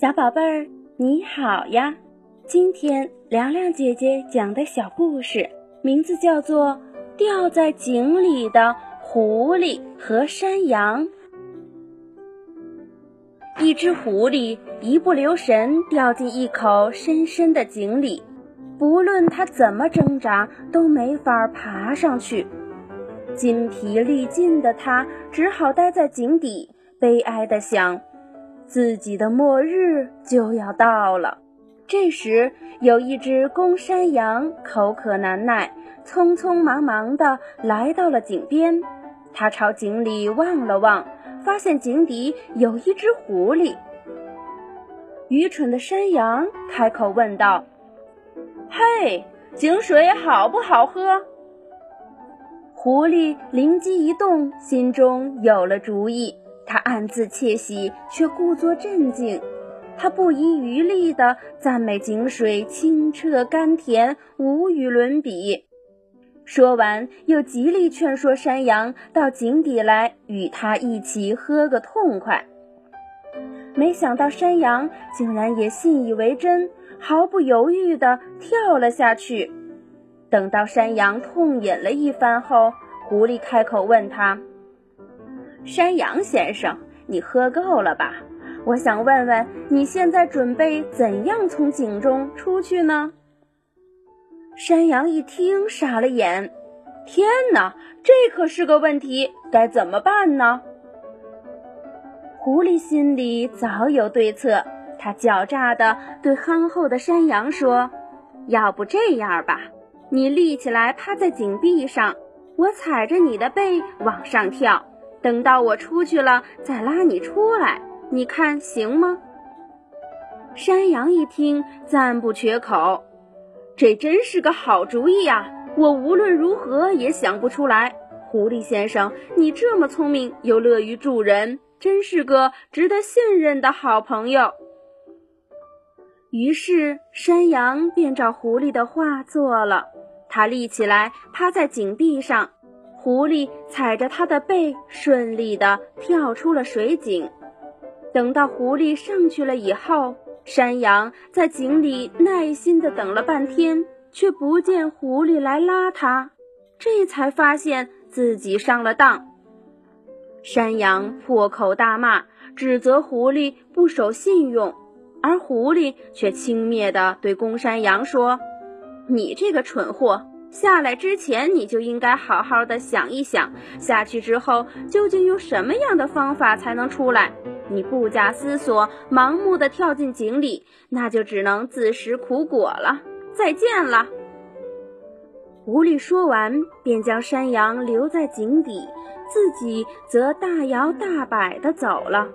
小宝贝儿，你好呀！今天凉凉姐姐讲的小故事名字叫做《掉在井里的狐狸和山羊》。一只狐狸一不留神掉进一口深深的井里，不论它怎么挣扎，都没法爬上去。筋疲力尽的它只好待在井底，悲哀地想。自己的末日就要到了。这时，有一只公山羊口渴难耐，匆匆忙忙地来到了井边。它朝井里望了望，发现井底有一只狐狸。愚蠢的山羊开口问道：“嘿，井水好不好喝？”狐狸灵机一动，心中有了主意。他暗自窃喜，却故作镇静。他不遗余力地赞美井水清澈甘甜，无与伦比。说完，又极力劝说山羊到井底来与他一起喝个痛快。没想到山羊竟然也信以为真，毫不犹豫地跳了下去。等到山羊痛饮了一番后，狐狸开口问他。山羊先生，你喝够了吧？我想问问，你现在准备怎样从井中出去呢？山羊一听，傻了眼。天哪，这可是个问题，该怎么办呢？狐狸心里早有对策，他狡诈地对憨厚的山羊说：“要不这样吧，你立起来趴在井壁上，我踩着你的背往上跳。”等到我出去了再拉你出来，你看行吗？山羊一听，赞不绝口：“这真是个好主意呀！我无论如何也想不出来。狐狸先生，你这么聪明又乐于助人，真是个值得信任的好朋友。”于是，山羊便照狐狸的话做了，他立起来，趴在井壁上。狐狸踩着它的背，顺利地跳出了水井。等到狐狸上去了以后，山羊在井里耐心地等了半天，却不见狐狸来拉它，这才发现自己上了当。山羊破口大骂，指责狐狸不守信用，而狐狸却轻蔑地对公山羊说：“你这个蠢货！”下来之前，你就应该好好的想一想，下去之后究竟用什么样的方法才能出来？你不假思索、盲目的跳进井里，那就只能自食苦果了。再见了。狐狸说完，便将山羊留在井底，自己则大摇大摆地走了。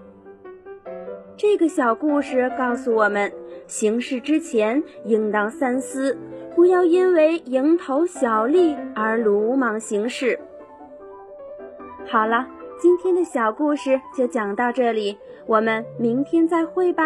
这个小故事告诉我们，行事之前应当三思。不要因为蝇头小利而鲁莽行事。好了，今天的小故事就讲到这里，我们明天再会吧。